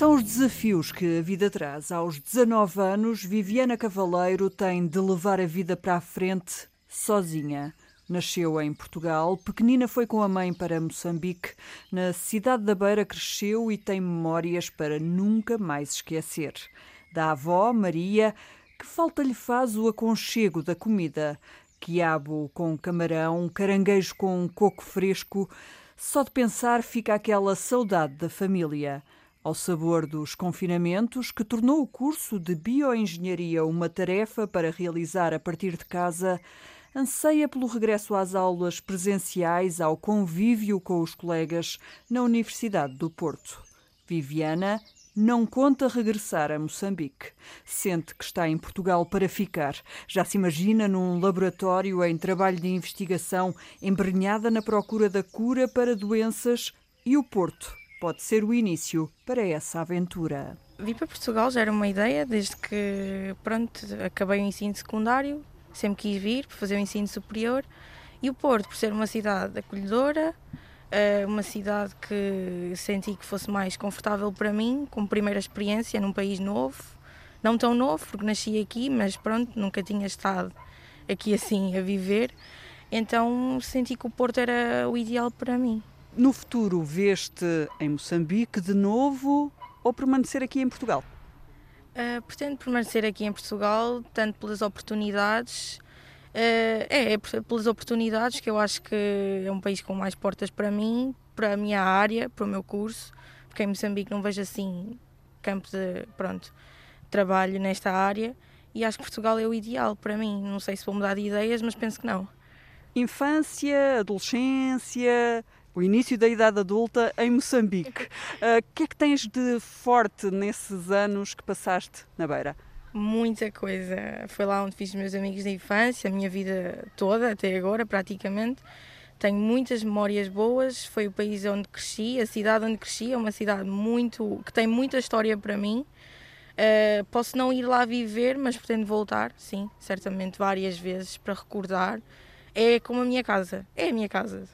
São os desafios que a vida traz. Aos 19 anos, Viviana Cavaleiro tem de levar a vida para a frente sozinha. Nasceu em Portugal, pequenina foi com a mãe para Moçambique. Na cidade da Beira cresceu e tem memórias para nunca mais esquecer. Da avó, Maria, que falta lhe faz o aconchego da comida. Quiabo com camarão, caranguejo com coco fresco. Só de pensar fica aquela saudade da família. Ao sabor dos confinamentos, que tornou o curso de bioengenharia uma tarefa para realizar a partir de casa, anseia pelo regresso às aulas presenciais, ao convívio com os colegas na Universidade do Porto. Viviana não conta regressar a Moçambique. Sente que está em Portugal para ficar. Já se imagina num laboratório em trabalho de investigação, embrenhada na procura da cura para doenças e o Porto pode ser o início para essa aventura. Vir para Portugal já era uma ideia, desde que pronto, acabei o ensino secundário, sempre quis vir para fazer o ensino superior. E o Porto, por ser uma cidade acolhedora, eh, uma cidade que senti que fosse mais confortável para mim, como primeira experiência num país novo, não tão novo, porque nasci aqui, mas pronto, nunca tinha estado aqui assim a viver. Então senti que o Porto era o ideal para mim. No futuro, veste em Moçambique de novo ou permanecer aqui em Portugal? Uh, pretendo permanecer aqui em Portugal, tanto pelas oportunidades, uh, é, é, pelas oportunidades que eu acho que é um país com mais portas para mim, para a minha área, para o meu curso, porque em Moçambique não vejo assim campo de pronto, trabalho nesta área e acho que Portugal é o ideal para mim. Não sei se vou mudar de ideias, mas penso que não. Infância, adolescência, o início da idade adulta em Moçambique. Ah, o uh, que é que tens de forte nesses anos que passaste na Beira? Muita coisa. Foi lá onde fiz os meus amigos da infância, a minha vida toda, até agora, praticamente. Tenho muitas memórias boas. Foi o país onde cresci, a cidade onde cresci. É uma cidade muito que tem muita história para mim. Uh, posso não ir lá viver, mas pretendo voltar, sim, certamente várias vezes para recordar. É como a minha casa. É a minha casa.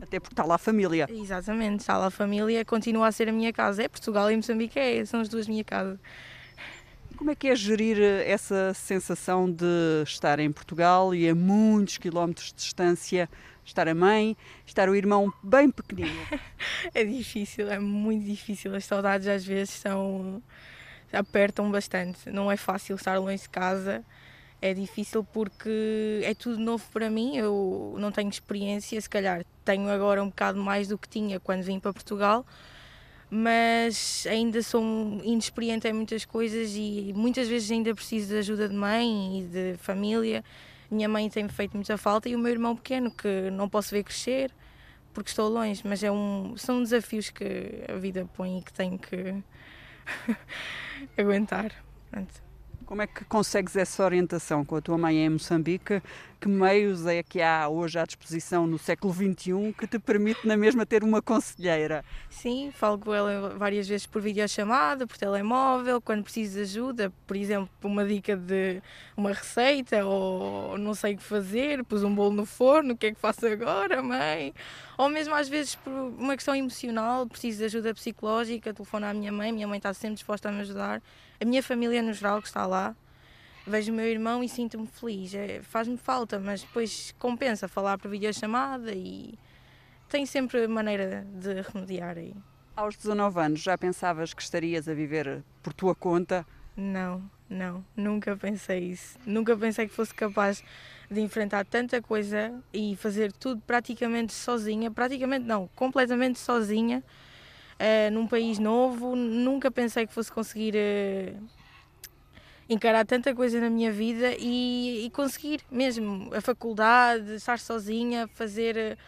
Até porque está lá a família. Exatamente, está lá a família, continua a ser a minha casa. É Portugal e Moçambique, é, são as duas minhas casas. Como é que é gerir eh, essa sensação de estar em Portugal e a muitos quilómetros de distância, estar a mãe, estar o irmão bem pequenino? é difícil, é muito difícil. As saudades às vezes são apertam bastante. Não é fácil estar longe de casa é difícil porque é tudo novo para mim, eu não tenho experiência, se calhar tenho agora um bocado mais do que tinha quando vim para Portugal, mas ainda sou inexperiente em muitas coisas e muitas vezes ainda preciso de ajuda de mãe e de família. Minha mãe tem-me feito muita falta e o meu irmão pequeno, que não posso ver crescer porque estou longe, mas é um, são desafios que a vida põe e que tenho que aguentar. Pronto. Como é que consegues essa orientação com a tua mãe em Moçambique? Que meios é que há hoje à disposição no século XXI que te permite na mesma ter uma conselheira? Sim, falo com ela várias vezes por videochamada, por telemóvel, quando preciso de ajuda, por exemplo, uma dica de uma receita ou não sei o que fazer, pus um bolo no forno, o que é que faço agora, mãe? Ou mesmo às vezes por uma questão emocional, preciso de ajuda psicológica, telefono à minha mãe, minha mãe está sempre disposta a me ajudar a minha família no geral que está lá, vejo o meu irmão e sinto-me feliz. É, Faz-me falta, mas depois compensa falar por videochamada e tem sempre maneira de remediar aí. Aos 19 anos já pensavas que estarias a viver por tua conta? Não, não, nunca pensei isso. Nunca pensei que fosse capaz de enfrentar tanta coisa e fazer tudo praticamente sozinha. Praticamente não, completamente sozinha uh, num país novo. Nunca pensei que fosse conseguir uh, encarar tanta coisa na minha vida e, e, conseguir mesmo a faculdade, estar sozinha, fazer.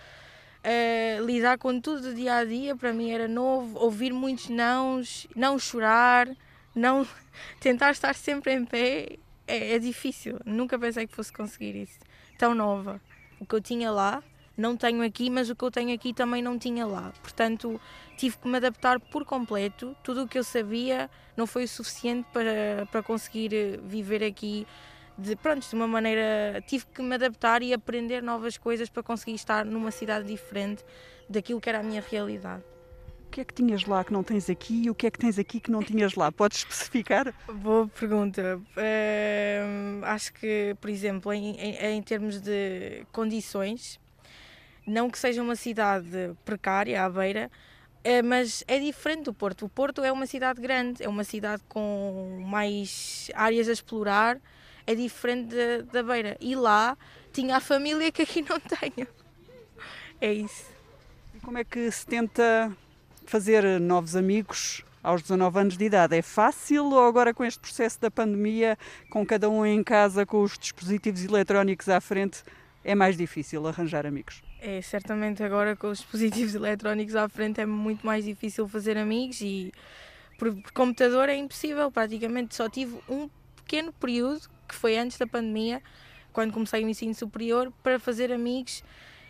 Uh, lidar com tudo do dia a dia para mim era novo, ouvir muitos nãos, não chorar, não tentar estar sempre em pé é, é difícil. Nunca pensei que fosse conseguir isso. Tão nova. O que eu tinha lá não tenho aqui, mas o que eu tenho aqui também não tinha lá. Portanto, tive que me adaptar por completo. Tudo o que eu sabia não foi o suficiente para, para conseguir eh, viver aqui de, pronto, de uma maneira. Tive que me adaptar e aprender novas coisas para conseguir estar numa cidade diferente daquilo que era a minha realidade. que é que tinhas lá que não tens aqui e o que é que tens aqui que não tinhas lá? Podes especificar? Boa pergunta. Uh, acho que, por exemplo, em, em, em, termos de condições, não que seja uma cidade precária, à beira, uh, mas é diferente do Porto. O Porto é uma cidade grande, é uma cidade com mais áreas a explorar, é diferente da beira. E lá tinha a família que aqui não tenho. É isso. E como é que se tenta fazer novos amigos aos 19 anos de idade é fácil ou agora com este processo da pandemia, com cada um em casa com os dispositivos eletrónicos à frente, é mais difícil arranjar amigos? É, certamente agora com os dispositivos eletrónicos à frente é muito mais difícil fazer amigos e por, por computador é impossível, praticamente só tive um pequeno período que foi antes da pandemia, quando comecei o ensino superior, para fazer amigos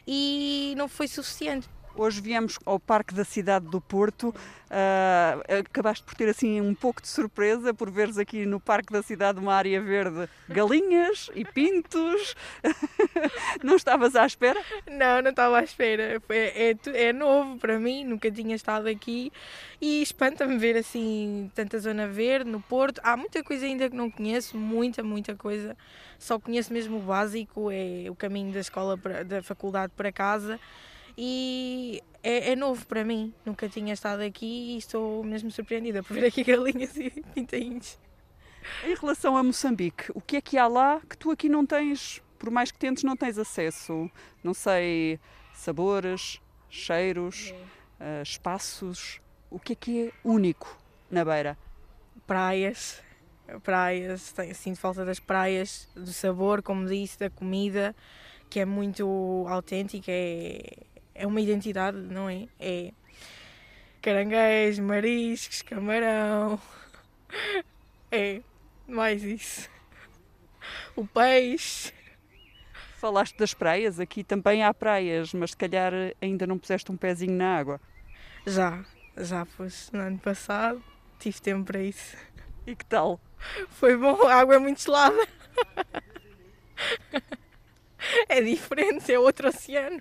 e não foi suficiente Hoje viemos ao Parque da Cidade do Porto. Uh, acabaste por ter assim um pouco de surpresa por veres aqui no Parque da Cidade uma área verde galinhas e pintos. não estavas à espera? Não, não estava à espera. É, é, é novo para mim, nunca tinha estado aqui e espanta-me ver assim tanta zona verde no Porto. Há muita coisa ainda que não conheço, muita, muita coisa. Só conheço mesmo o básico, é o caminho da escola, para, da faculdade para casa e é, é, novo para mim. Nunca tinha estado aqui e estou mesmo surpreendida por ver aqui galinhas e pintainhos. Em relação a Moçambique, o que é que há lá que tu aqui não tens, por mais que tentes, não tens acesso? Não sei, sabores, cheiros, é. uh, espaços. O que é que é único na beira? Praias. Praias, sinto falta das praias, do sabor, como disse, da comida, que é muito autêntica, é, é uma identidade, não é? É caranguejo, mariscos, camarão. É mais isso. O peixe. Falaste das praias, aqui também há praias, mas se calhar ainda não puseste um pezinho na água. Já, já pus no ano passado, tive tempo para isso. E que tal? Foi bom, a água é muito gelada. É diferente, é outro oceano.